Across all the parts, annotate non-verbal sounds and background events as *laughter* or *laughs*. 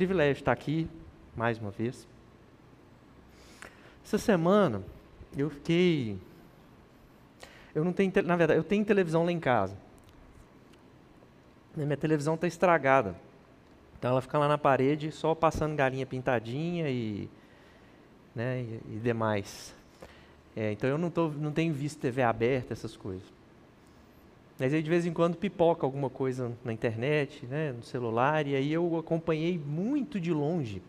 privilégio estar aqui mais uma vez. Essa semana eu fiquei. Eu não tenho, na verdade, eu tenho televisão lá em casa. Minha televisão está estragada. Então ela fica lá na parede só passando galinha pintadinha e, né, e, e demais. É, então eu não, tô, não tenho visto TV aberta, essas coisas. Mas aí de vez em quando pipoca alguma coisa na internet, né, no celular, e aí eu acompanhei muito de longe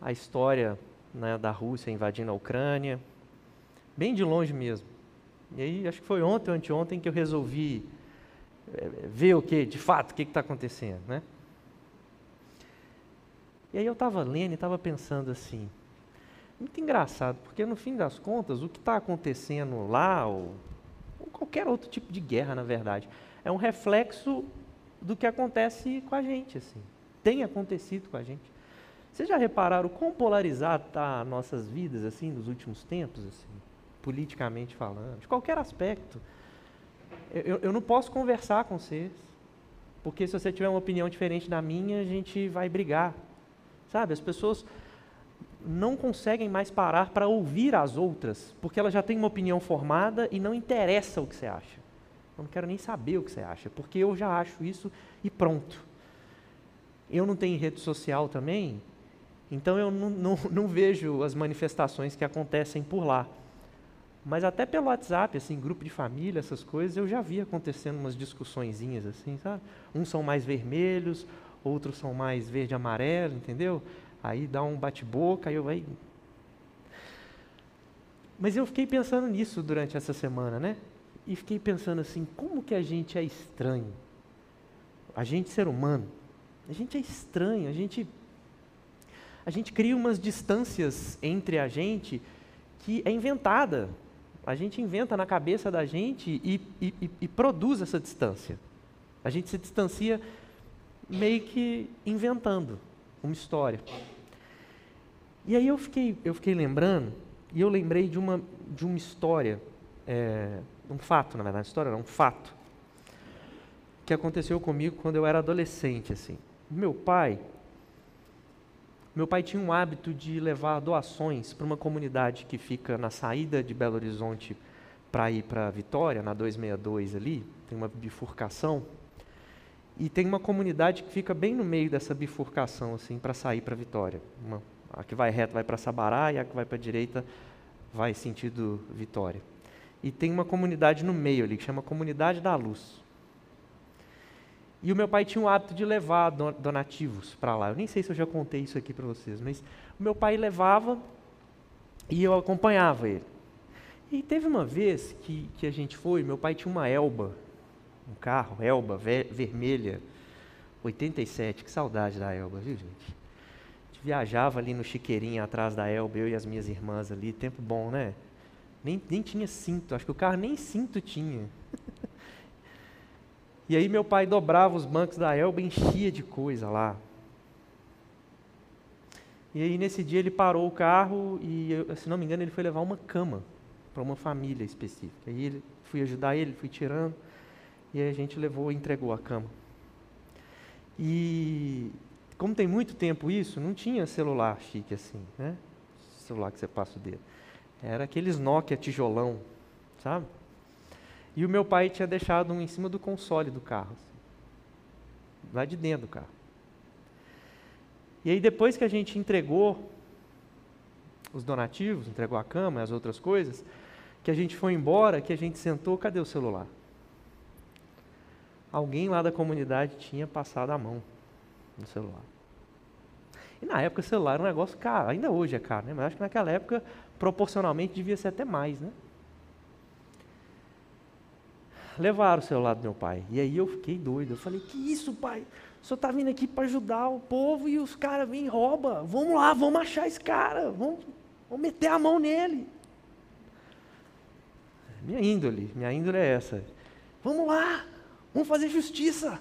a história né, da Rússia invadindo a Ucrânia, bem de longe mesmo. E aí acho que foi ontem ou anteontem que eu resolvi é, ver o que, de fato, o que está acontecendo, né? E aí eu estava lendo e estava pensando assim, muito engraçado, porque no fim das contas, o que está acontecendo lá, ou qualquer outro tipo de guerra, na verdade. É um reflexo do que acontece com a gente, assim. Tem acontecido com a gente. Vocês já repararam quão polarizado está nossas vidas, assim, nos últimos tempos, assim, politicamente falando, de qualquer aspecto? Eu, eu não posso conversar com vocês, porque se você tiver uma opinião diferente da minha, a gente vai brigar. Sabe, as pessoas não conseguem mais parar para ouvir as outras, porque elas já têm uma opinião formada e não interessa o que você acha. Eu não quero nem saber o que você acha, porque eu já acho isso e pronto. Eu não tenho rede social também, então eu não, não, *laughs* não vejo as manifestações que acontecem por lá. Mas até pelo WhatsApp, assim, grupo de família, essas coisas, eu já vi acontecendo umas discussõezinhas assim, sabe? Uns são mais vermelhos, outros são mais verde amarelo, entendeu? Aí dá um bate-boca, aí eu vai. Mas eu fiquei pensando nisso durante essa semana, né? E fiquei pensando assim, como que a gente é estranho? A gente ser humano, a gente é estranho, a gente a gente cria umas distâncias entre a gente que é inventada. A gente inventa na cabeça da gente e, e, e produz essa distância. A gente se distancia meio que inventando uma história. E aí eu fiquei, eu fiquei lembrando, e eu lembrei de uma, de uma história, é, um fato, na verdade, história não, um fato, que aconteceu comigo quando eu era adolescente, assim. Meu pai, meu pai tinha um hábito de levar doações para uma comunidade que fica na saída de Belo Horizonte para ir para Vitória, na 262 ali, tem uma bifurcação, e tem uma comunidade que fica bem no meio dessa bifurcação, assim, para sair para Vitória. Uma, a que vai reto vai para Sabará e a que vai para a direita vai sentido Vitória. E tem uma comunidade no meio ali, que chama Comunidade da Luz. E o meu pai tinha o hábito de levar donativos para lá. Eu nem sei se eu já contei isso aqui para vocês, mas o meu pai levava e eu acompanhava ele. E teve uma vez que, que a gente foi, meu pai tinha uma Elba, um carro, Elba, ve vermelha, 87, que saudade da Elba, viu gente? A gente viajava ali no chiqueirinho atrás da Elba, eu e as minhas irmãs ali, tempo bom, né? Nem, nem tinha cinto, acho que o carro nem cinto tinha. *laughs* e aí meu pai dobrava os bancos da Elba enchia de coisa lá. E aí nesse dia ele parou o carro e, se não me engano, ele foi levar uma cama para uma família específica. Aí ele fui ajudar ele, fui tirando. E aí a gente levou e entregou a cama. E como tem muito tempo isso, não tinha celular chique assim, né? Celular que você passa o dedo. Era aqueles Nokia tijolão, sabe? E o meu pai tinha deixado um em cima do console do carro, assim, lá de dentro do carro. E aí depois que a gente entregou os donativos, entregou a cama e as outras coisas, que a gente foi embora, que a gente sentou, cadê o celular? Alguém lá da comunidade tinha passado a mão no celular. E na época o celular era um negócio caro, ainda hoje é caro, né? mas acho que naquela época, proporcionalmente, devia ser até mais. Né? Levaram o celular do meu pai. E aí eu fiquei doido. Eu falei, que isso, pai? O senhor está vindo aqui para ajudar o povo e os caras vêm e roubam. Vamos lá, vamos achar esse cara. Vamos, vamos meter a mão nele. Minha índole, minha índole é essa. Vamos lá, Vamos fazer justiça.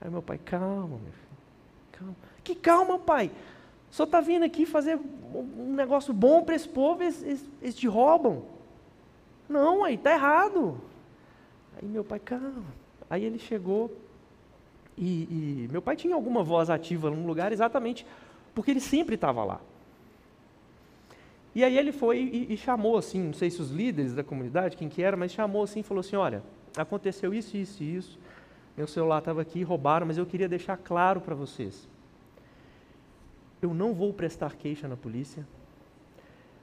Aí meu pai, calma, meu filho. Calma. Que calma, pai. Só está vindo aqui fazer um negócio bom para esse povo, eles, eles, eles te roubam. Não, aí está errado. Aí meu pai, calma. Aí ele chegou E, e meu pai tinha alguma voz ativa num lugar exatamente porque ele sempre estava lá. E aí ele foi e, e, chamou assim, não sei se os líderes da comunidade, quem que era, mas chamou assim e falou assim, olha, aconteceu isso, isso e isso, meu celular estava aqui, roubaram, mas eu queria deixar claro para vocês. Eu não vou prestar queixa na polícia,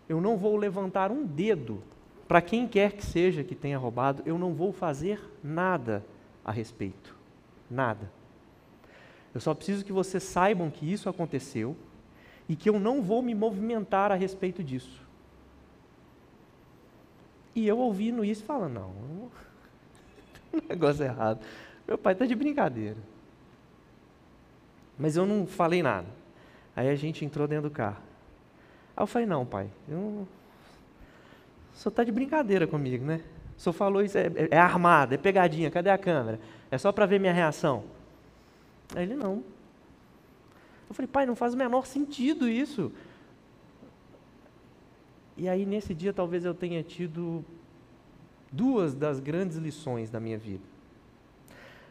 eu não vou levantar um dedo para quem quer que seja que tenha roubado, eu não vou fazer nada a respeito. Nada. Eu só preciso que vocês saibam que isso aconteceu e que eu não vou me movimentar a respeito disso. E eu ouvindo isso falando, não, *laughs* negócio errado. Meu pai está de brincadeira. Mas eu não falei nada. Aí a gente entrou dentro do carro. Aí eu falei, não, pai, eu o senhor está de brincadeira comigo, né? O senhor falou isso, é, é, é armado, é pegadinha, cadê a câmera? É só para ver minha reação. Aí ele, não. Eu falei, pai, não faz o menor sentido isso. E aí, nesse dia, talvez eu tenha tido duas das grandes lições da minha vida.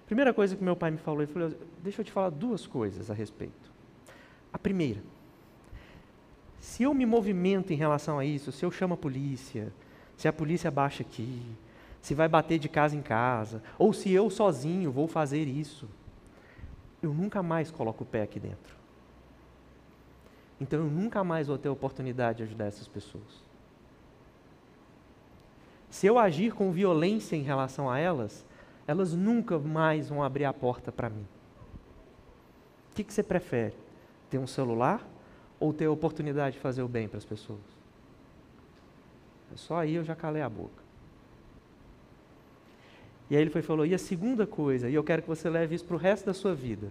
Primeira coisa que meu pai me falou, ele falou: Deixa eu te falar duas coisas a respeito. A primeira, se eu me movimento em relação a isso, se eu chamo a polícia, se a polícia baixa aqui, se vai bater de casa em casa, ou se eu sozinho vou fazer isso, eu nunca mais coloco o pé aqui dentro. Então eu nunca mais vou ter a oportunidade de ajudar essas pessoas. Se eu agir com violência em relação a elas, elas nunca mais vão abrir a porta para mim. O que, que você prefere? Ter um celular ou ter a oportunidade de fazer o bem para as pessoas? Só aí eu já calei a boca. E aí ele foi falou: e a segunda coisa, e eu quero que você leve isso para o resto da sua vida.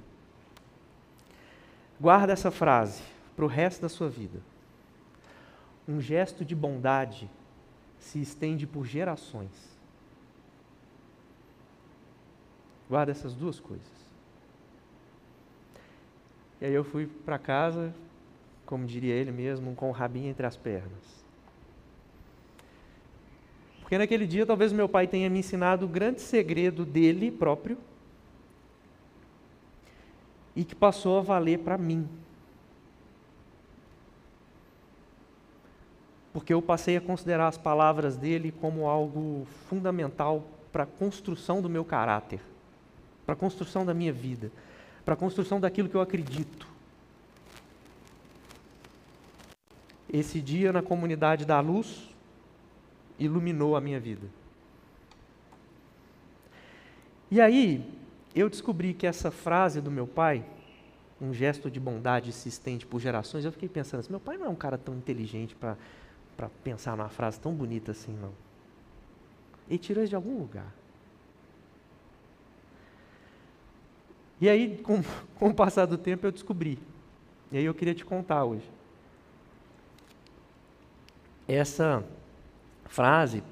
Guarda essa frase para o resto da sua vida. Um gesto de bondade se estende por gerações. Guarda essas duas coisas. E aí eu fui para casa, como diria ele mesmo, com o rabinho entre as pernas. Porque naquele dia talvez meu pai tenha me ensinado o grande segredo dele próprio e que passou a valer para mim. Porque eu passei a considerar as palavras dele como algo fundamental para a construção do meu caráter, para a construção da minha vida, para a construção daquilo que eu acredito. Esse dia na comunidade da luz iluminou a minha vida. E aí, eu descobri que essa frase do meu pai, um gesto de bondade se estende por gerações, eu fiquei pensando assim, meu pai não é um cara tão inteligente para pensar numa frase tão bonita assim, não. Ele tirou isso de algum lugar. E aí, com, *laughs* com o passar do tempo, eu descobri. E aí eu queria te contar hoje. Essa frase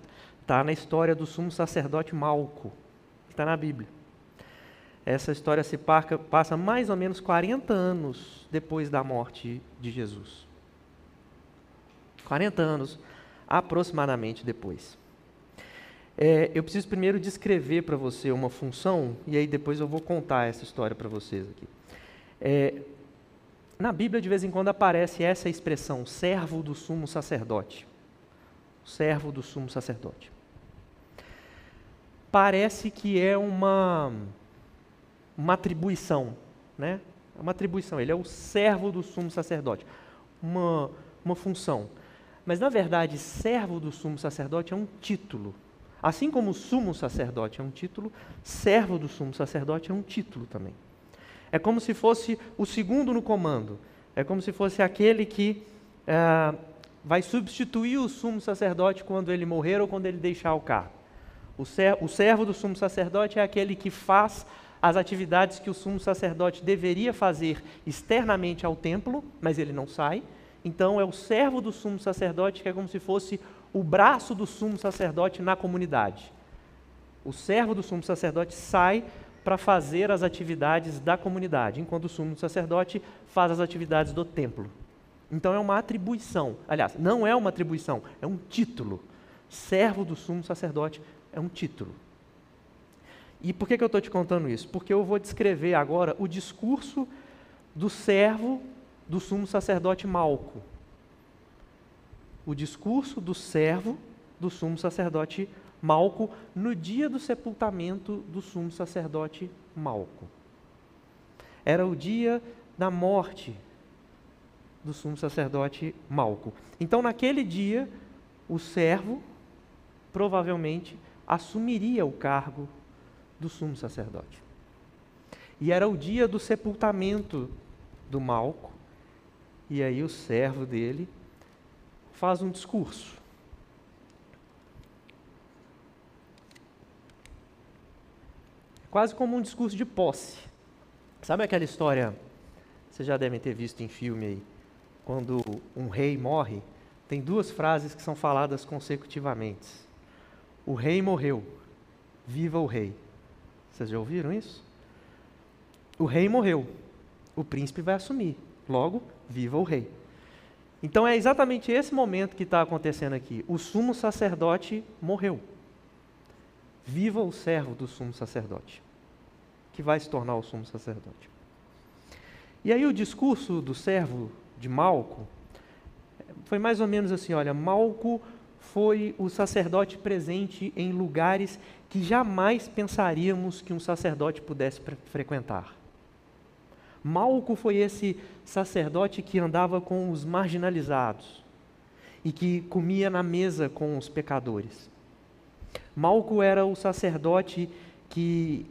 está na história do sumo sacerdote Malco, está na Bíblia. Essa história se passa mais ou menos 40 anos depois da morte de Jesus. 40 anos aproximadamente depois. É, eu preciso primeiro descrever para você uma função e aí depois eu vou contar essa história para vocês aqui. É, na Bíblia, de vez em quando, aparece essa expressão, servo do sumo sacerdote servo do sumo sacerdote. Parece que é uma, uma atribuição, né? É uma atribuição, ele é o servo do sumo sacerdote, uma, uma função. Mas, na verdade, servo do sumo sacerdote é um título. Assim como sumo sacerdote é um título, servo do sumo sacerdote é um título também. É como se fosse o segundo no comando. É como se fosse aquele que é, vai substituir o sumo sacerdote quando ele morrer ou quando ele deixar o cargo. O servo, o servo do sumo sacerdote é aquele que faz as atividades que o sumo sacerdote deveria fazer externamente ao templo, mas ele não sai. Então é o servo do sumo sacerdote que é como se fosse o braço do sumo sacerdote na comunidade. O servo do sumo sacerdote sai para fazer as atividades da comunidade, enquanto o sumo sacerdote faz as atividades do templo. Então é uma atribuição. Aliás, não é uma atribuição, é um título. Servo do sumo sacerdote é um título. E por que, que eu estou te contando isso? Porque eu vou descrever agora o discurso do servo do sumo sacerdote Malco. O discurso do servo do sumo sacerdote Malco no dia do sepultamento do sumo sacerdote Malco. Era o dia da morte do sumo sacerdote Malco. Então, naquele dia, o servo provavelmente assumiria o cargo do sumo sacerdote. E era o dia do sepultamento do Malco, e aí o servo dele faz um discurso. Quase como um discurso de posse. Sabe aquela história, vocês já devem ter visto em filme aí, quando um rei morre, tem duas frases que são faladas consecutivamente. O rei morreu, viva o rei. Vocês já ouviram isso? O rei morreu, o príncipe vai assumir. Logo, viva o rei. Então é exatamente esse momento que está acontecendo aqui. O sumo sacerdote morreu. Viva o servo do sumo sacerdote, que vai se tornar o sumo sacerdote. E aí o discurso do servo de Malco foi mais ou menos assim: olha, Malco foi o sacerdote presente em lugares que jamais pensaríamos que um sacerdote pudesse frequentar. Malco foi esse sacerdote que andava com os marginalizados e que comia na mesa com os pecadores. Malco era o sacerdote que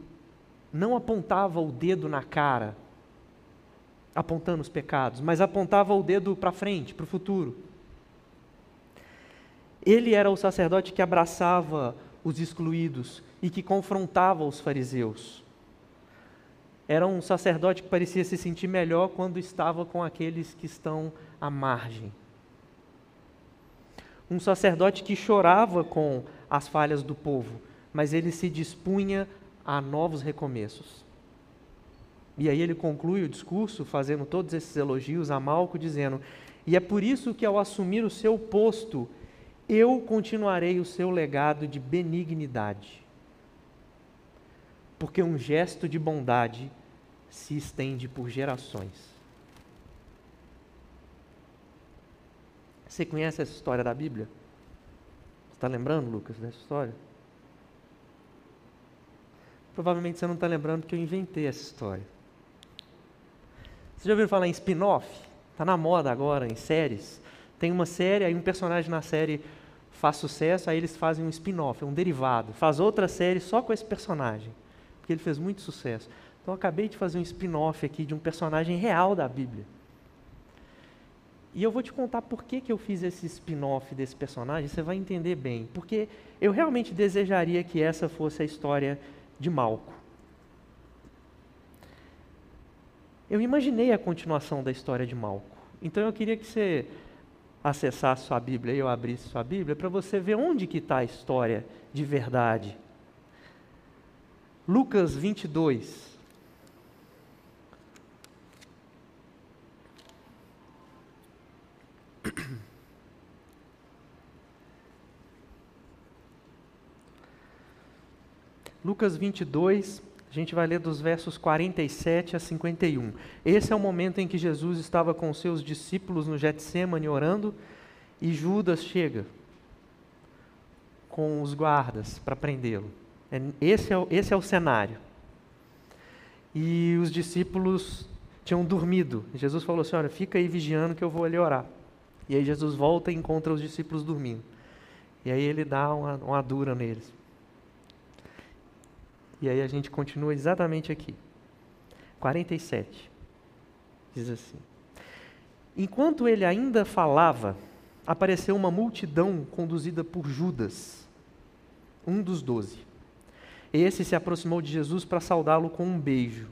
não apontava o dedo na cara, apontando os pecados, mas apontava o dedo para frente, para o futuro. Ele era o sacerdote que abraçava os excluídos e que confrontava os fariseus. Era um sacerdote que parecia se sentir melhor quando estava com aqueles que estão à margem. Um sacerdote que chorava com as falhas do povo, mas ele se dispunha a novos recomeços. E aí ele conclui o discurso fazendo todos esses elogios a Malco, dizendo: E é por isso que ao assumir o seu posto, eu continuarei o seu legado de benignidade. Porque um gesto de bondade se estende por gerações. Você conhece essa história da Bíblia? Está lembrando, Lucas, dessa história? Provavelmente você não está lembrando porque eu inventei essa história. Você já ouviu falar em spin-off? Está na moda agora, em séries. Tem uma série, aí um personagem na série faz sucesso, aí eles fazem um spin-off, um derivado. Faz outra série só com esse personagem, porque ele fez muito sucesso. Então, acabei de fazer um spin-off aqui de um personagem real da Bíblia. E eu vou te contar por que, que eu fiz esse spin-off desse personagem, você vai entender bem. Porque eu realmente desejaria que essa fosse a história de Malco. Eu imaginei a continuação da história de Malco. Então eu queria que você acessasse sua Bíblia e eu abrisse sua Bíblia para você ver onde que está a história de verdade. Lucas 22. Lucas 22, a gente vai ler dos versos 47 a 51. Esse é o momento em que Jesus estava com seus discípulos no Getsemane orando e Judas chega com os guardas para prendê-lo. É, esse, é, esse é o cenário. E os discípulos tinham dormido. Jesus falou assim: Olha, fica aí vigiando que eu vou ali orar. E aí Jesus volta e encontra os discípulos dormindo. E aí ele dá uma, uma dura neles. E aí a gente continua exatamente aqui. 47. Diz assim: Enquanto ele ainda falava, apareceu uma multidão conduzida por Judas, um dos doze. Esse se aproximou de Jesus para saudá-lo com um beijo.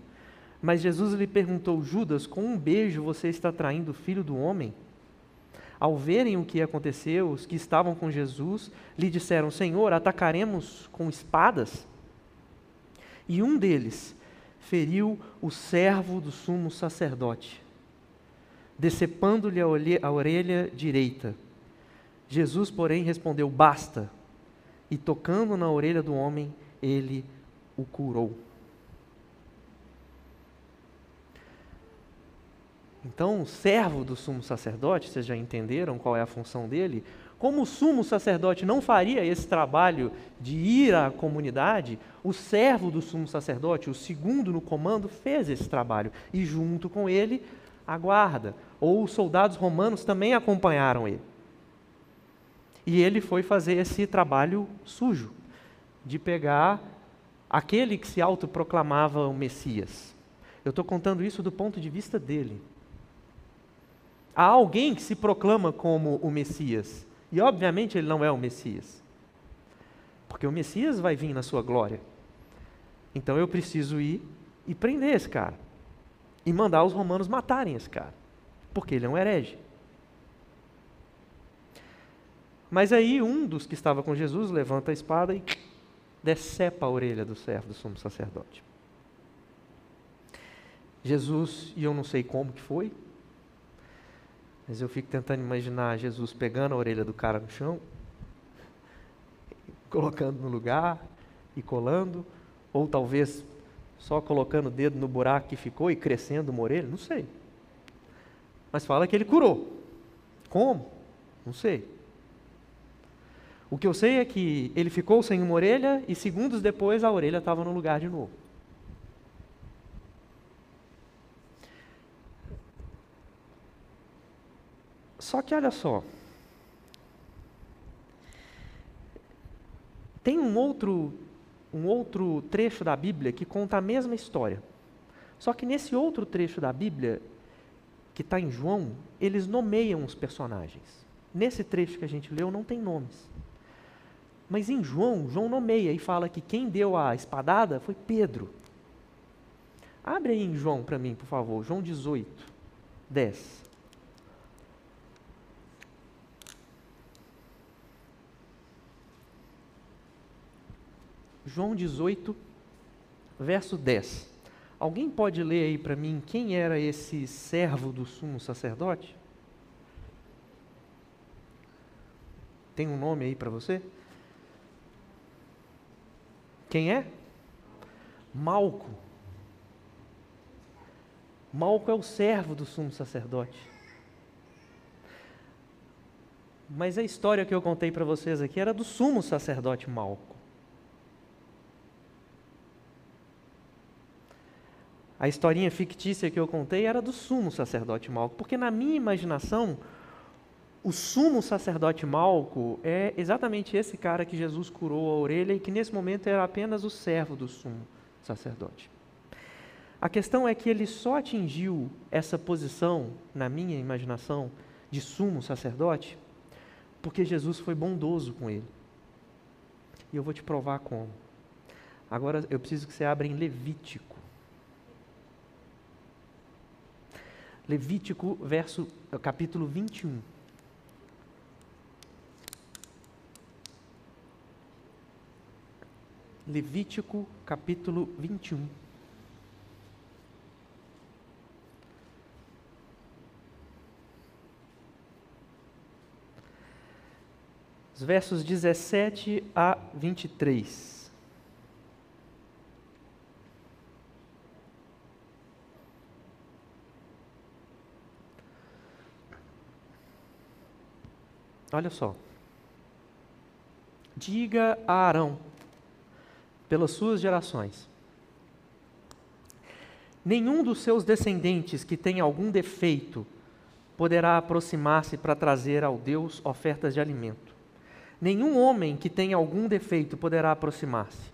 Mas Jesus lhe perguntou: Judas, com um beijo você está traindo o filho do homem? Ao verem o que aconteceu, os que estavam com Jesus lhe disseram: Senhor, atacaremos com espadas? E um deles feriu o servo do sumo sacerdote, decepando-lhe a orelha direita. Jesus, porém, respondeu: Basta. E tocando na orelha do homem, ele o curou. Então, servo do sumo sacerdote, vocês já entenderam qual é a função dele? Como o sumo sacerdote não faria esse trabalho de ir à comunidade, o servo do sumo sacerdote, o segundo no comando, fez esse trabalho. E junto com ele, a guarda, ou os soldados romanos também acompanharam ele. E ele foi fazer esse trabalho sujo, de pegar aquele que se autoproclamava o Messias. Eu estou contando isso do ponto de vista dele. Há alguém que se proclama como o Messias. E obviamente ele não é o Messias. Porque o Messias vai vir na sua glória. Então eu preciso ir e prender esse cara. E mandar os romanos matarem esse cara. Porque ele é um herege. Mas aí um dos que estava com Jesus levanta a espada e decepa a orelha do servo do sumo sacerdote. Jesus, e eu não sei como que foi, mas eu fico tentando imaginar Jesus pegando a orelha do cara no chão, *laughs* colocando no lugar e colando, ou talvez só colocando o dedo no buraco que ficou e crescendo uma orelha, não sei. Mas fala que ele curou. Como? Não sei. O que eu sei é que ele ficou sem uma orelha e segundos depois a orelha estava no lugar de novo. Só que olha só. Tem um outro, um outro trecho da Bíblia que conta a mesma história. Só que nesse outro trecho da Bíblia, que está em João, eles nomeiam os personagens. Nesse trecho que a gente leu, não tem nomes. Mas em João, João nomeia e fala que quem deu a espadada foi Pedro. Abre aí em João para mim, por favor. João 18, 10. João 18, verso 10. Alguém pode ler aí para mim quem era esse servo do sumo sacerdote? Tem um nome aí para você? Quem é? Malco. Malco é o servo do sumo sacerdote. Mas a história que eu contei para vocês aqui era do sumo sacerdote Malco. A historinha fictícia que eu contei era do sumo sacerdote Malco, porque na minha imaginação, o sumo sacerdote Malco é exatamente esse cara que Jesus curou a orelha e que nesse momento era apenas o servo do sumo sacerdote. A questão é que ele só atingiu essa posição, na minha imaginação, de sumo sacerdote, porque Jesus foi bondoso com ele. E eu vou te provar como. Agora eu preciso que você abra em Levítico. Levítico, verso, capítulo 21. Levítico, capítulo 21. Os versos 17 a 23. Olha só. Diga a Arão, pelas suas gerações: Nenhum dos seus descendentes que tenha algum defeito poderá aproximar-se para trazer ao Deus ofertas de alimento. Nenhum homem que tenha algum defeito poderá aproximar-se.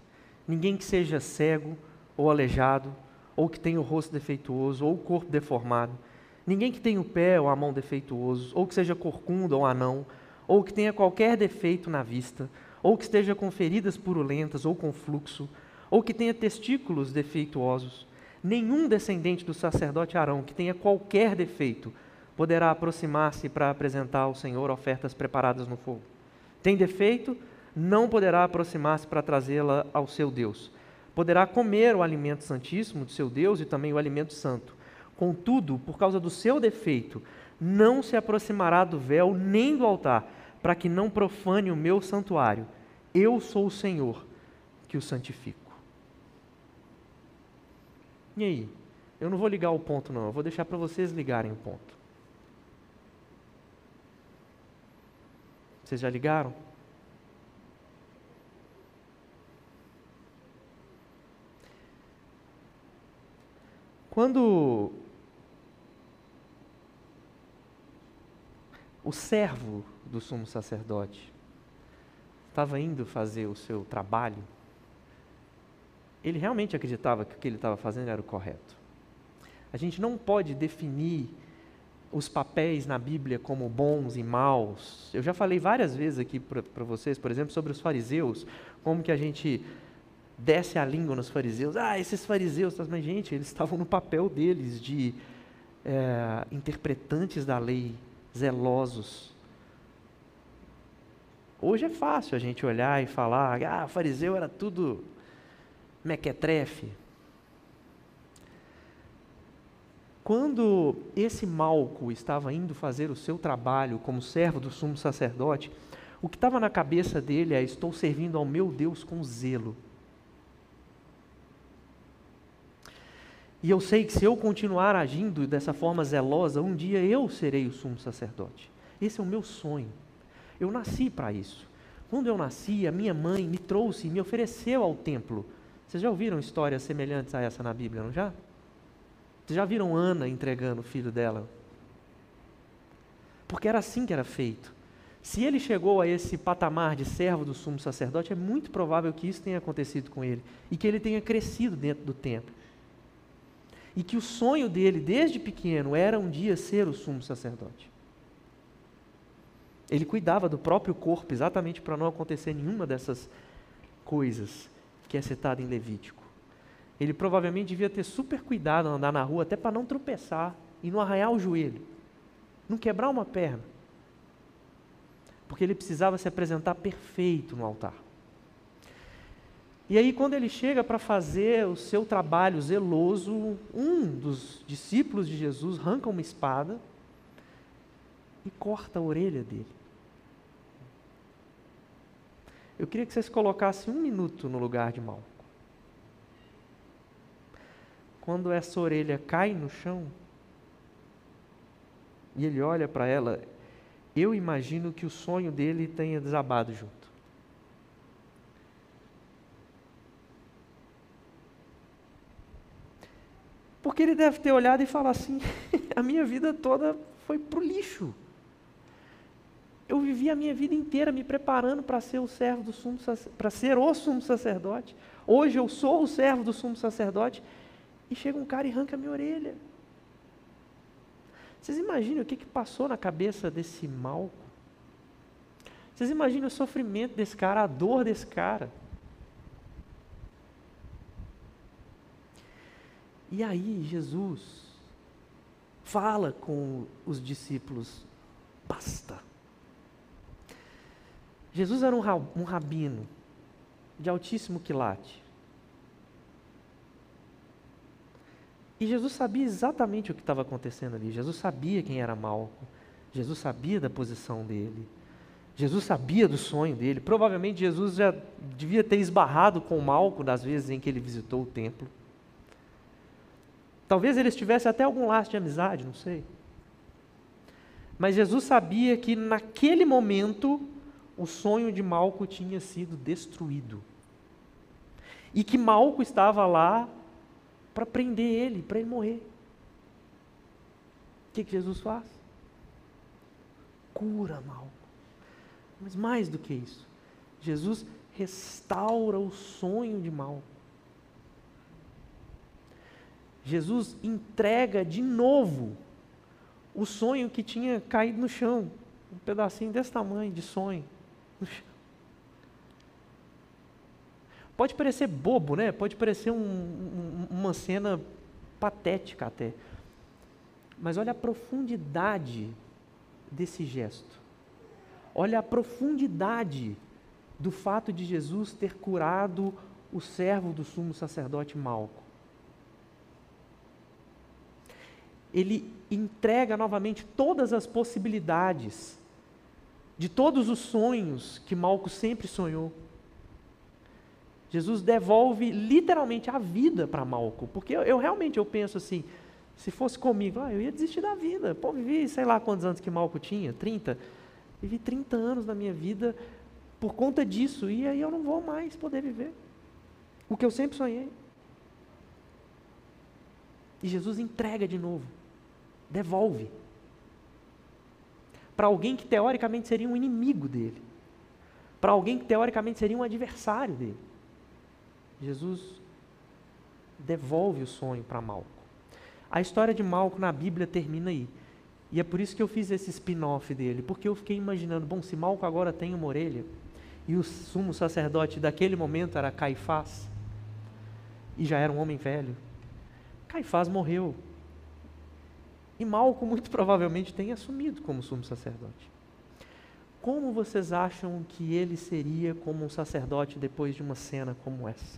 Ninguém que seja cego ou aleijado, ou que tenha o rosto defeituoso, ou o corpo deformado. Ninguém que tenha o pé ou a mão defeituosos, ou que seja corcunda ou anão, ou que tenha qualquer defeito na vista, ou que esteja com feridas purulentas ou com fluxo, ou que tenha testículos defeituosos, nenhum descendente do sacerdote Arão que tenha qualquer defeito poderá aproximar-se para apresentar ao Senhor ofertas preparadas no fogo. Tem defeito? Não poderá aproximar-se para trazê-la ao seu Deus. Poderá comer o alimento santíssimo do seu Deus e também o alimento santo. Contudo, por causa do seu defeito, não se aproximará do véu nem do altar, para que não profane o meu santuário. Eu sou o Senhor que o santifico. E aí? Eu não vou ligar o ponto, não. Eu vou deixar para vocês ligarem o ponto. Vocês já ligaram? Quando o servo do sumo sacerdote estava indo fazer o seu trabalho, ele realmente acreditava que o que ele estava fazendo era o correto. A gente não pode definir os papéis na Bíblia como bons e maus. Eu já falei várias vezes aqui para vocês, por exemplo, sobre os fariseus, como que a gente desce a língua nos fariseus. Ah, esses fariseus, mas gente, eles estavam no papel deles de é, interpretantes da lei, zelosos. Hoje é fácil a gente olhar e falar, ah, fariseu era tudo mequetrefe. Quando esse Malco estava indo fazer o seu trabalho como servo do sumo sacerdote, o que estava na cabeça dele é: estou servindo ao meu Deus com zelo. E eu sei que se eu continuar agindo dessa forma zelosa, um dia eu serei o sumo sacerdote. Esse é o meu sonho. Eu nasci para isso. Quando eu nasci, a minha mãe me trouxe e me ofereceu ao templo. Vocês já ouviram histórias semelhantes a essa na Bíblia, não já? Vocês já viram Ana entregando o filho dela? Porque era assim que era feito. Se ele chegou a esse patamar de servo do sumo sacerdote, é muito provável que isso tenha acontecido com ele e que ele tenha crescido dentro do templo e que o sonho dele, desde pequeno, era um dia ser o sumo sacerdote. Ele cuidava do próprio corpo exatamente para não acontecer nenhuma dessas coisas que é citada em Levítico. Ele provavelmente devia ter super cuidado andar na rua, até para não tropeçar e não arranhar o joelho, não quebrar uma perna. Porque ele precisava se apresentar perfeito no altar. E aí, quando ele chega para fazer o seu trabalho zeloso, um dos discípulos de Jesus arranca uma espada e corta a orelha dele. Eu queria que vocês colocassem um minuto no lugar de Malco. Quando essa orelha cai no chão e ele olha para ela, eu imagino que o sonho dele tenha desabado junto. Porque ele deve ter olhado e falado assim: *laughs* a minha vida toda foi para o lixo. Eu vivi a minha vida inteira me preparando para ser o servo do sumo para ser o sumo sacerdote. Hoje eu sou o servo do sumo sacerdote e chega um cara e arranca a minha orelha. Vocês imaginam o que, que passou na cabeça desse mal? Vocês imaginam o sofrimento desse cara, a dor desse cara? E aí Jesus fala com os discípulos: basta. Jesus era um rabino de altíssimo quilate. E Jesus sabia exatamente o que estava acontecendo ali. Jesus sabia quem era Malco. Jesus sabia da posição dele. Jesus sabia do sonho dele. Provavelmente Jesus já devia ter esbarrado com Malco das vezes em que ele visitou o templo. Talvez eles tivessem até algum laço de amizade, não sei. Mas Jesus sabia que naquele momento o sonho de Malco tinha sido destruído. E que Malco estava lá para prender ele, para ele morrer. O que, que Jesus faz? Cura Malco. Mas mais do que isso, Jesus restaura o sonho de Malco. Jesus entrega de novo o sonho que tinha caído no chão. Um pedacinho desse tamanho de sonho. Pode parecer bobo, né? Pode parecer um, um, uma cena patética até. Mas olha a profundidade desse gesto. Olha a profundidade do fato de Jesus ter curado o servo do sumo sacerdote Malco. Ele entrega novamente todas as possibilidades de todos os sonhos que Malco sempre sonhou. Jesus devolve literalmente a vida para Malco, porque eu, eu, realmente eu penso assim, se fosse comigo, ah, eu ia desistir da vida. Pô, vivi sei lá quantos anos que Malco tinha, 30. Vivi 30 anos da minha vida por conta disso, e aí eu não vou mais poder viver. O que eu sempre sonhei. E Jesus entrega de novo, devolve. Para alguém que teoricamente seria um inimigo dele. Para alguém que teoricamente seria um adversário dele. Jesus devolve o sonho para Malco. A história de Malco na Bíblia termina aí. E é por isso que eu fiz esse spin-off dele, porque eu fiquei imaginando, bom, se Malco agora tem uma orelha, e o sumo sacerdote daquele momento era Caifás, e já era um homem velho, Caifás morreu. E Malco muito provavelmente tem assumido como sumo sacerdote. Como vocês acham que ele seria como um sacerdote depois de uma cena como essa?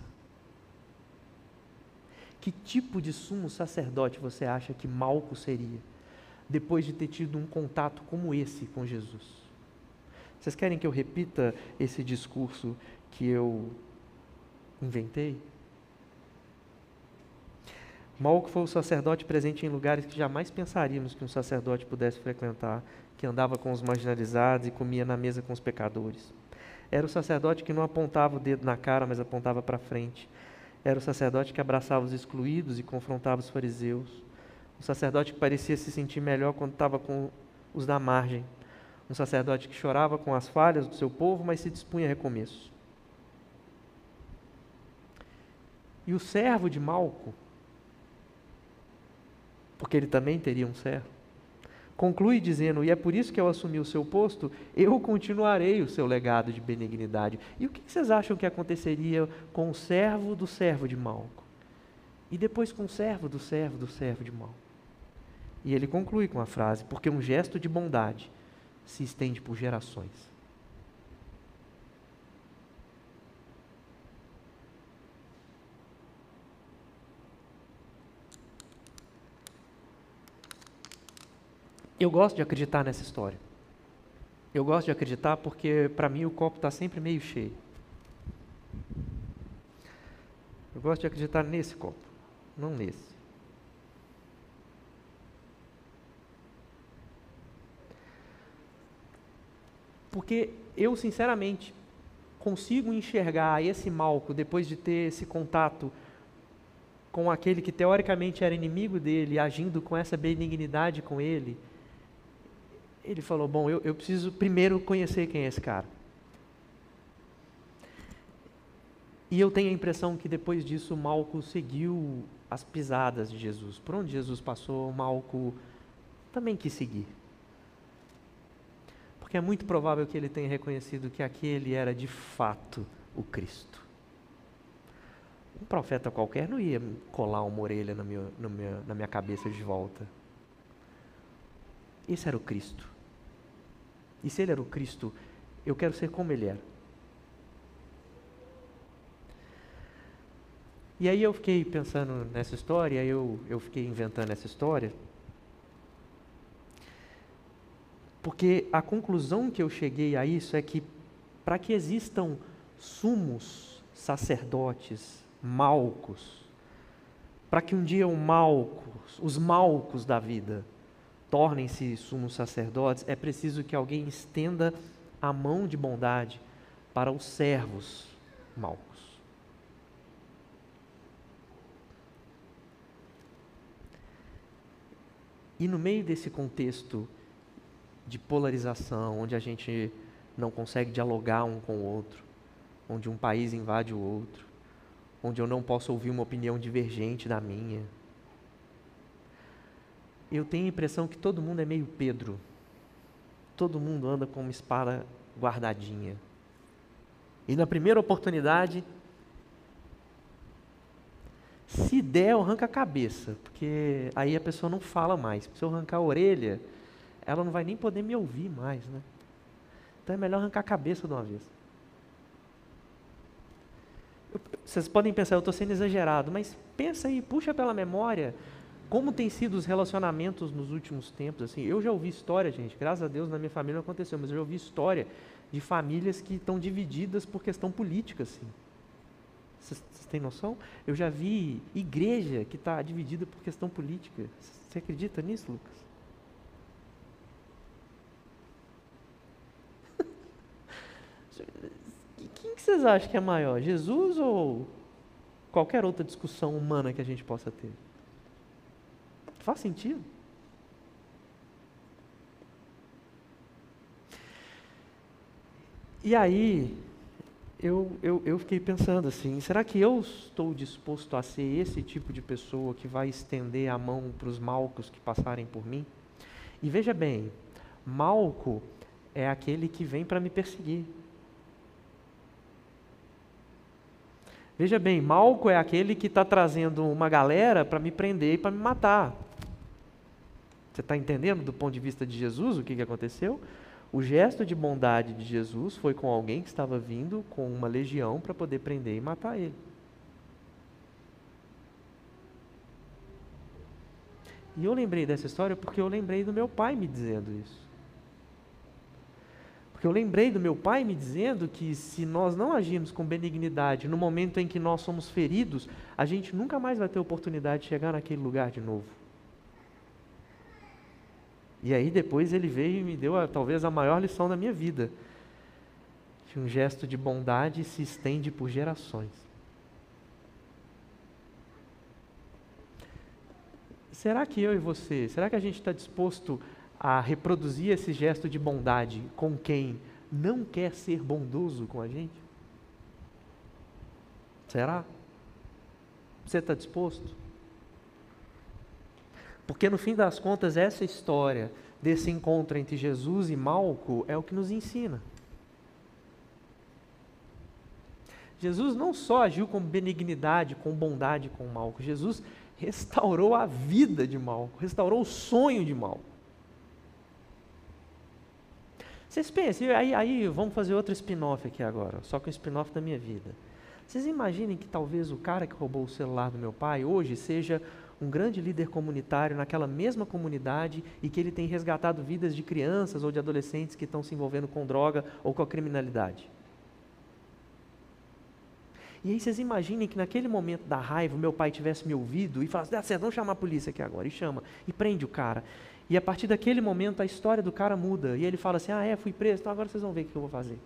Que tipo de sumo sacerdote você acha que Malco seria depois de ter tido um contato como esse com Jesus? Vocês querem que eu repita esse discurso que eu inventei? Malco foi o sacerdote presente em lugares que jamais pensaríamos que um sacerdote pudesse frequentar, que andava com os marginalizados e comia na mesa com os pecadores. Era o sacerdote que não apontava o dedo na cara, mas apontava para frente. Era o sacerdote que abraçava os excluídos e confrontava os fariseus. Um sacerdote que parecia se sentir melhor quando estava com os da margem. Um sacerdote que chorava com as falhas do seu povo, mas se dispunha a recomeço. E o servo de Malco, porque ele também teria um servo. Conclui dizendo: E é por isso que eu assumi o seu posto, eu continuarei o seu legado de benignidade. E o que vocês acham que aconteceria com o servo do servo de Malco? E depois com o servo do servo do servo de Malco? E ele conclui com a frase: Porque um gesto de bondade se estende por gerações. Eu gosto de acreditar nessa história. Eu gosto de acreditar porque, para mim, o copo está sempre meio cheio. Eu gosto de acreditar nesse copo, não nesse. Porque eu, sinceramente, consigo enxergar esse Malco depois de ter esse contato com aquele que teoricamente era inimigo dele, agindo com essa benignidade com ele ele falou: Bom, eu, eu preciso primeiro conhecer quem é esse cara. E eu tenho a impressão que depois disso Malco seguiu as pisadas de Jesus. Por onde Jesus passou, Malco também quis seguir. Porque é muito provável que ele tenha reconhecido que aquele era de fato o Cristo. Um profeta qualquer não ia colar uma orelha na minha, na minha, na minha cabeça de volta. Esse era o Cristo. E se ele era o Cristo, eu quero ser como ele era. E aí eu fiquei pensando nessa história, eu, eu fiquei inventando essa história, porque a conclusão que eu cheguei a isso é que para que existam sumos sacerdotes malcos, para que um dia um malcos, os malcos da vida, tornem-se sumos sacerdotes, é preciso que alguém estenda a mão de bondade para os servos maus. E no meio desse contexto de polarização, onde a gente não consegue dialogar um com o outro, onde um país invade o outro, onde eu não posso ouvir uma opinião divergente da minha, eu tenho a impressão que todo mundo é meio Pedro. Todo mundo anda com uma espada guardadinha. E na primeira oportunidade, se der, eu arranco a cabeça, porque aí a pessoa não fala mais. Se eu arrancar a orelha, ela não vai nem poder me ouvir mais, né? Então é melhor arrancar a cabeça de uma vez. Vocês podem pensar, eu estou sendo exagerado, mas pensa aí, puxa pela memória como tem sido os relacionamentos nos últimos tempos, assim, eu já ouvi história, gente, graças a Deus na minha família não aconteceu, mas eu já ouvi história de famílias que estão divididas por questão política, assim. Vocês têm noção? Eu já vi igreja que está dividida por questão política. Você acredita nisso, Lucas? *laughs* Quem que vocês acham que é maior? Jesus ou qualquer outra discussão humana que a gente possa ter? Faz sentido? E aí, eu, eu, eu fiquei pensando assim: será que eu estou disposto a ser esse tipo de pessoa que vai estender a mão para os malcos que passarem por mim? E veja bem, malco é aquele que vem para me perseguir. Veja bem, malco é aquele que está trazendo uma galera para me prender e para me matar. Você está entendendo do ponto de vista de Jesus o que, que aconteceu? O gesto de bondade de Jesus foi com alguém que estava vindo com uma legião para poder prender e matar ele. E eu lembrei dessa história porque eu lembrei do meu pai me dizendo isso. Porque eu lembrei do meu pai me dizendo que se nós não agirmos com benignidade no momento em que nós somos feridos, a gente nunca mais vai ter oportunidade de chegar naquele lugar de novo. E aí depois ele veio e me deu a, talvez a maior lição da minha vida. Que um gesto de bondade se estende por gerações. Será que eu e você, será que a gente está disposto a reproduzir esse gesto de bondade com quem não quer ser bondoso com a gente? Será? Você está disposto? Porque no fim das contas, essa história desse encontro entre Jesus e Malco é o que nos ensina. Jesus não só agiu com benignidade, com bondade com Malco, Jesus restaurou a vida de Malco, restaurou o sonho de Malco. Vocês pensem, aí, aí vamos fazer outro spin-off aqui agora, só que um spin-off da minha vida. Vocês imaginem que talvez o cara que roubou o celular do meu pai hoje seja um grande líder comunitário naquela mesma comunidade e que ele tem resgatado vidas de crianças ou de adolescentes que estão se envolvendo com droga ou com a criminalidade. E aí vocês imaginem que naquele momento da raiva, meu pai tivesse me ouvido e falasse, dá certo, vamos chamar a polícia aqui agora. E chama, e prende o cara. E a partir daquele momento a história do cara muda. E ele fala assim, ah é, fui preso, então agora vocês vão ver o que eu vou fazer.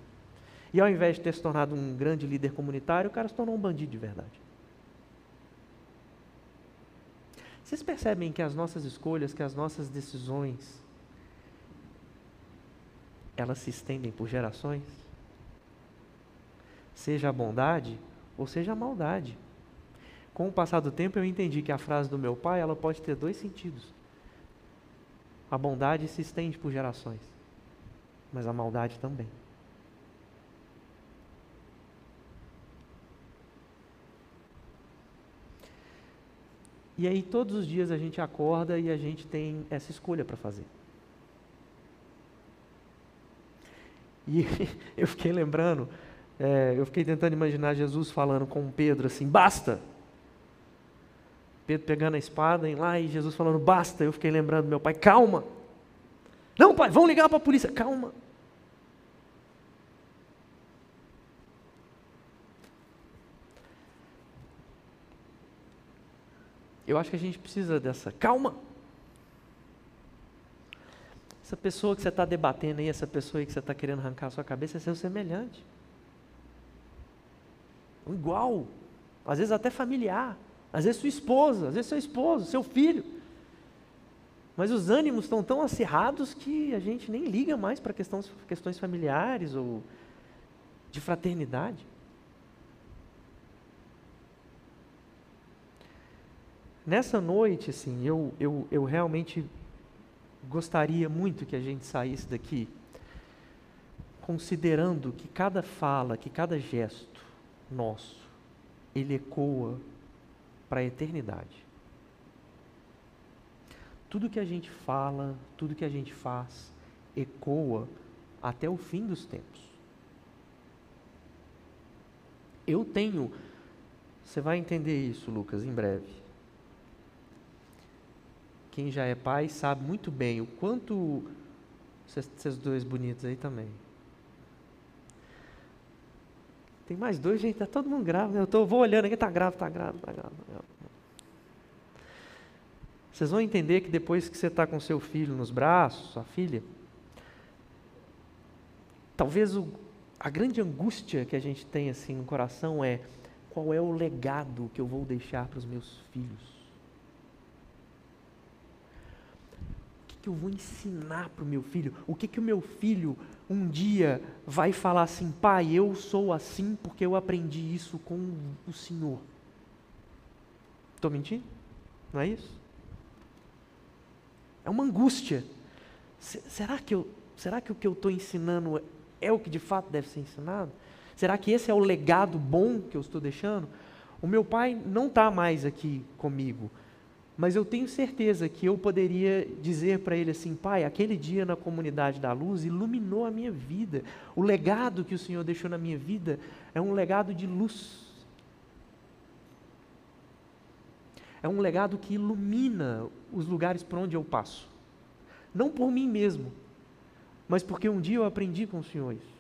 E ao invés de ter se tornado um grande líder comunitário, o cara se tornou um bandido de verdade. Vocês percebem que as nossas escolhas, que as nossas decisões, elas se estendem por gerações? Seja a bondade ou seja a maldade. Com o passar do tempo eu entendi que a frase do meu pai, ela pode ter dois sentidos. A bondade se estende por gerações, mas a maldade também. E aí todos os dias a gente acorda e a gente tem essa escolha para fazer. E *laughs* eu fiquei lembrando, é, eu fiquei tentando imaginar Jesus falando com Pedro assim: basta! Pedro pegando a espada e lá e Jesus falando: basta! Eu fiquei lembrando, meu pai, calma! Não, pai, vão ligar para a polícia, calma! Eu acho que a gente precisa dessa calma. Essa pessoa que você está debatendo aí, essa pessoa aí que você está querendo arrancar a sua cabeça, é seu semelhante. Igual. Às vezes até familiar. Às vezes sua esposa, às vezes seu esposo, seu filho. Mas os ânimos estão tão acirrados que a gente nem liga mais para questões, questões familiares ou de fraternidade. Nessa noite, assim, eu, eu, eu realmente gostaria muito que a gente saísse daqui considerando que cada fala, que cada gesto nosso, ele ecoa para a eternidade. Tudo que a gente fala, tudo que a gente faz, ecoa até o fim dos tempos. Eu tenho, você vai entender isso, Lucas, em breve quem já é pai sabe muito bem o quanto. Vocês dois bonitos aí também. Tem mais dois, gente, tá todo mundo grávida. Né? Eu tô, vou olhando aqui, tá grávido, tá grávido, tá grávido. Tá Vocês vão entender que depois que você está com seu filho nos braços, sua filha, talvez o, a grande angústia que a gente tem assim no coração é qual é o legado que eu vou deixar para os meus filhos? O que, eu vou ensinar para o meu filho? O que, que o meu filho um dia vai falar assim, pai, eu sou assim porque eu aprendi isso com o Senhor. Estou mentindo? Não é isso? É uma angústia. será, que eu, será que o que eu estou ensinando é o que de fato deve ser ensinado? Será que esse é o legado bom que eu estou deixando? O meu pai não está mais aqui comigo, mas eu tenho certeza que eu poderia dizer para ele assim: Pai, aquele dia na comunidade da luz iluminou a minha vida. O legado que o Senhor deixou na minha vida é um legado de luz. É um legado que ilumina os lugares por onde eu passo. Não por mim mesmo, mas porque um dia eu aprendi com o Senhor isso.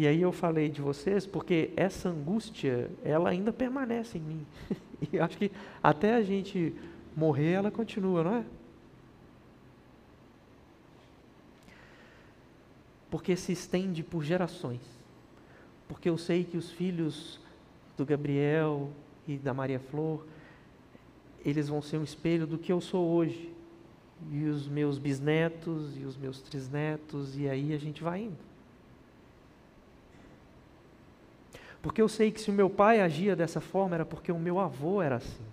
E aí eu falei de vocês porque essa angústia, ela ainda permanece em mim. *laughs* E acho que até a gente morrer, ela continua, não é? Porque se estende por gerações. Porque eu sei que os filhos do Gabriel e da Maria Flor, eles vão ser um espelho do que eu sou hoje. E os meus bisnetos e os meus trisnetos, e aí a gente vai indo. Porque eu sei que se o meu pai agia dessa forma era porque o meu avô era assim.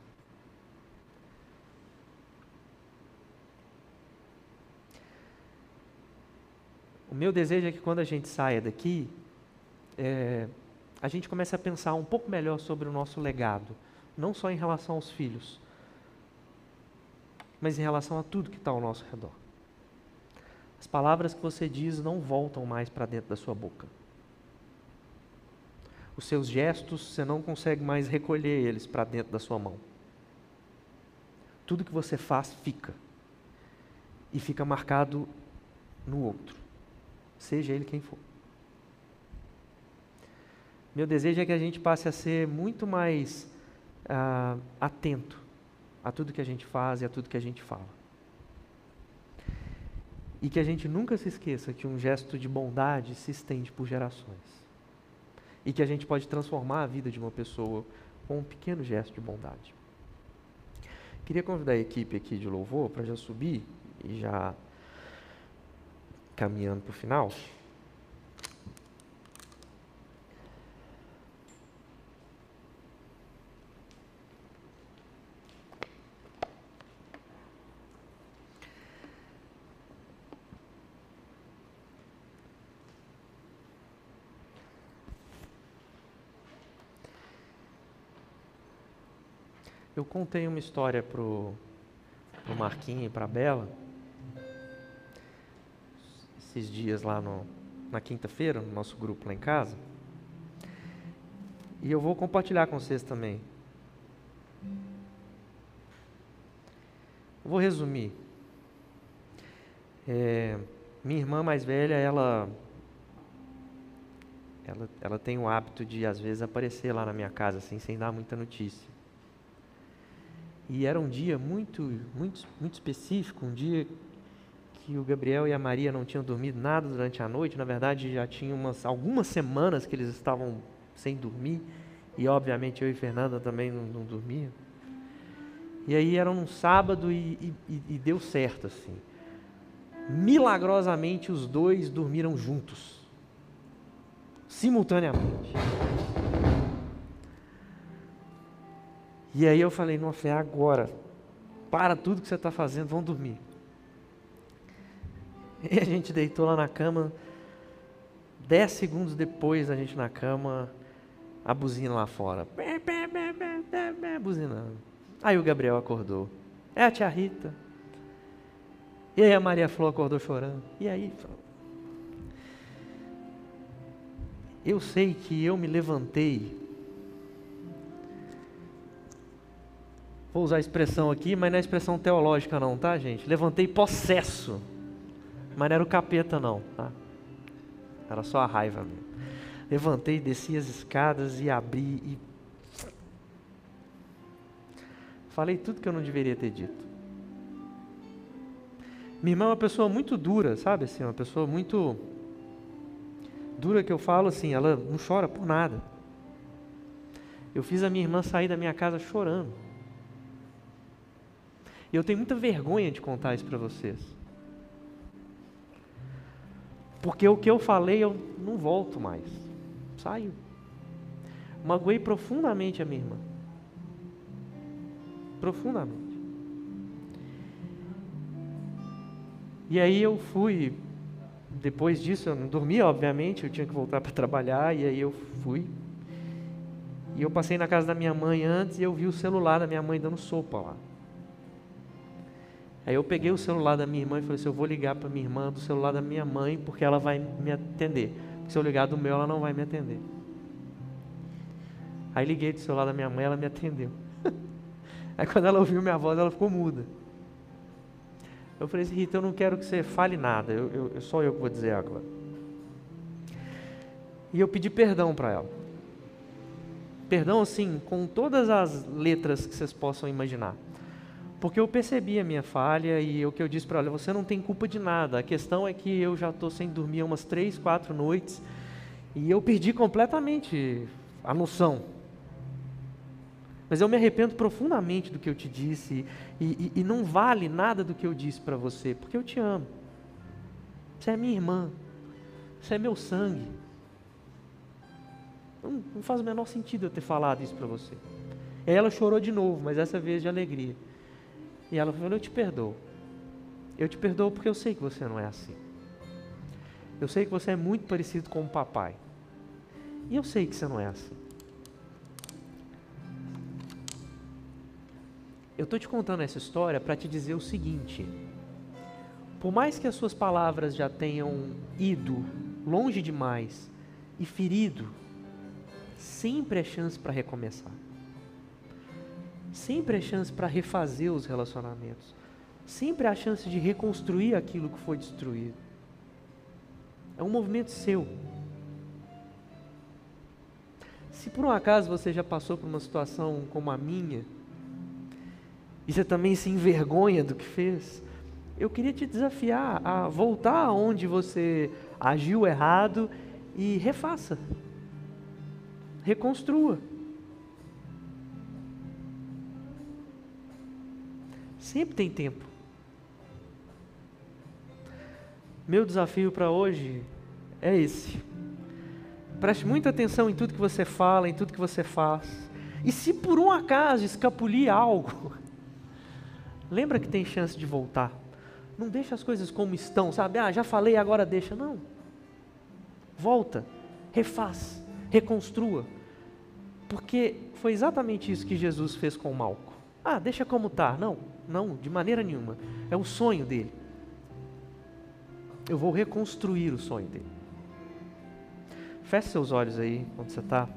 O meu desejo é que quando a gente saia daqui, é, a gente comece a pensar um pouco melhor sobre o nosso legado, não só em relação aos filhos, mas em relação a tudo que está ao nosso redor. As palavras que você diz não voltam mais para dentro da sua boca os seus gestos, você não consegue mais recolher eles para dentro da sua mão. Tudo que você faz fica. E fica marcado no outro, seja ele quem for. Meu desejo é que a gente passe a ser muito mais uh, atento a tudo que a gente faz e a tudo que a gente fala. E que a gente nunca se esqueça que um gesto de bondade se estende por gerações e que a gente pode transformar a vida de uma pessoa com um pequeno gesto de bondade. Queria convidar a equipe aqui de louvor para já subir e já caminhando para o final. Eu contei uma história pro, pro Marquinho e pra Bela esses dias lá no, na quinta-feira, no nosso grupo lá em casa. E eu vou compartilhar com vocês também. Eu vou resumir. É, minha irmã mais velha, ela, ela, ela tem o hábito de às vezes aparecer lá na minha casa assim, sem dar muita notícia. E era um dia muito, muito, muito específico, um dia que o Gabriel e a Maria não tinham dormido nada durante a noite. Na verdade, já tinha umas, algumas semanas que eles estavam sem dormir. E, obviamente, eu e Fernanda também não, não dormiam. E aí era um sábado e, e, e deu certo, assim. Milagrosamente, os dois dormiram juntos. Simultaneamente. E aí eu falei, não, é agora. Para tudo que você está fazendo, vão dormir. *laughs* E a gente deitou lá na cama. Dez segundos depois, a gente na cama, a buzina lá fora. Buzinando. Aí o Gabriel acordou. É a tia Rita. E aí a Maria Flor acordou chorando. E aí? Eu sei que eu me levantei vou usar a expressão aqui, mas não é expressão teológica não, tá, gente? Levantei possesso, mas não era o capeta não, tá? Era só a raiva mesmo. Levantei, desci as escadas e abri e falei tudo que eu não deveria ter dito. Minha irmã é uma pessoa muito dura, sabe assim, uma pessoa muito dura que eu falo assim, ela não chora por nada. Eu fiz a minha irmã sair da minha casa chorando. E eu tenho muita vergonha de contar isso para vocês. Porque o que eu falei, eu não volto mais. Saiu. Magoei profundamente a minha irmã. Profundamente. E aí eu fui, depois disso, eu não dormia, obviamente, eu tinha que voltar para trabalhar, e aí eu fui. E eu passei na casa da minha mãe antes e eu vi o celular da minha mãe dando sopa lá. Aí eu peguei o celular da minha irmã e falei assim: eu vou ligar para minha irmã do celular da minha mãe porque ela vai me atender. Se eu ligar do meu, ela não vai me atender. Aí liguei do celular da minha mãe, ela me atendeu. *laughs* Aí quando ela ouviu minha voz, ela ficou muda. Eu falei assim, Rita, eu não quero que você fale nada, eu, eu, só eu que vou dizer agora. E eu pedi perdão para ela. Perdão, assim, com todas as letras que vocês possam imaginar. Porque eu percebi a minha falha e o que eu disse para ela, você não tem culpa de nada. A questão é que eu já estou sem dormir umas três, quatro noites e eu perdi completamente a noção. Mas eu me arrependo profundamente do que eu te disse e, e, e não vale nada do que eu disse para você, porque eu te amo. Você é minha irmã, você é meu sangue. Não, não faz o menor sentido eu ter falado isso para você. Ela chorou de novo, mas dessa vez de alegria. E ela falou: Eu te perdoo. Eu te perdoo porque eu sei que você não é assim. Eu sei que você é muito parecido com o papai. E eu sei que você não é assim. Eu estou te contando essa história para te dizer o seguinte: por mais que as suas palavras já tenham ido longe demais e ferido, sempre é chance para recomeçar. Sempre é chance para refazer os relacionamentos. Sempre há chance de reconstruir aquilo que foi destruído. É um movimento seu. Se por um acaso você já passou por uma situação como a minha, e você também se envergonha do que fez, eu queria te desafiar a voltar aonde você agiu errado e refaça. Reconstrua. Sempre tem tempo. Meu desafio para hoje é esse. Preste muita atenção em tudo que você fala, em tudo que você faz. E se por um acaso escapulir algo, *laughs* lembra que tem chance de voltar. Não deixa as coisas como estão, sabe? Ah, já falei, agora deixa. Não. Volta, refaz, reconstrua. Porque foi exatamente isso que Jesus fez com o Malco. Ah, deixa como está. Não. Não, de maneira nenhuma. É o sonho dele. Eu vou reconstruir o sonho dele. Feche seus olhos aí, onde você está.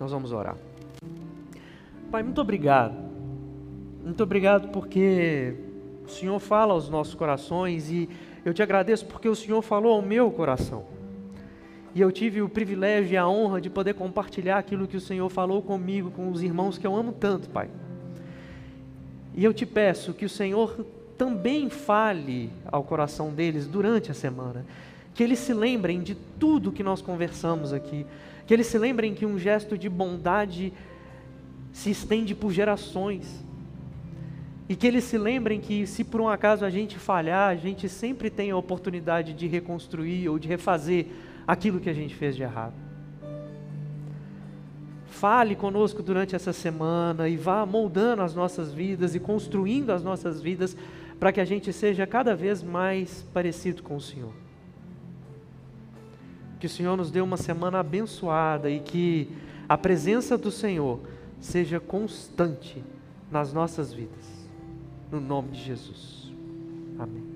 Nós vamos orar. Pai, muito obrigado. Muito obrigado porque o Senhor fala aos nossos corações e eu te agradeço porque o Senhor falou ao meu coração e eu tive o privilégio e a honra de poder compartilhar aquilo que o Senhor falou comigo, com os irmãos que eu amo tanto, Pai. E eu te peço que o Senhor também fale ao coração deles durante a semana, que eles se lembrem de tudo que nós conversamos aqui, que eles se lembrem que um gesto de bondade se estende por gerações. E que eles se lembrem que, se por um acaso a gente falhar, a gente sempre tem a oportunidade de reconstruir ou de refazer aquilo que a gente fez de errado. Fale conosco durante essa semana e vá moldando as nossas vidas e construindo as nossas vidas para que a gente seja cada vez mais parecido com o Senhor. Que o Senhor nos dê uma semana abençoada e que a presença do Senhor seja constante nas nossas vidas. No nome de Jesus. Amém.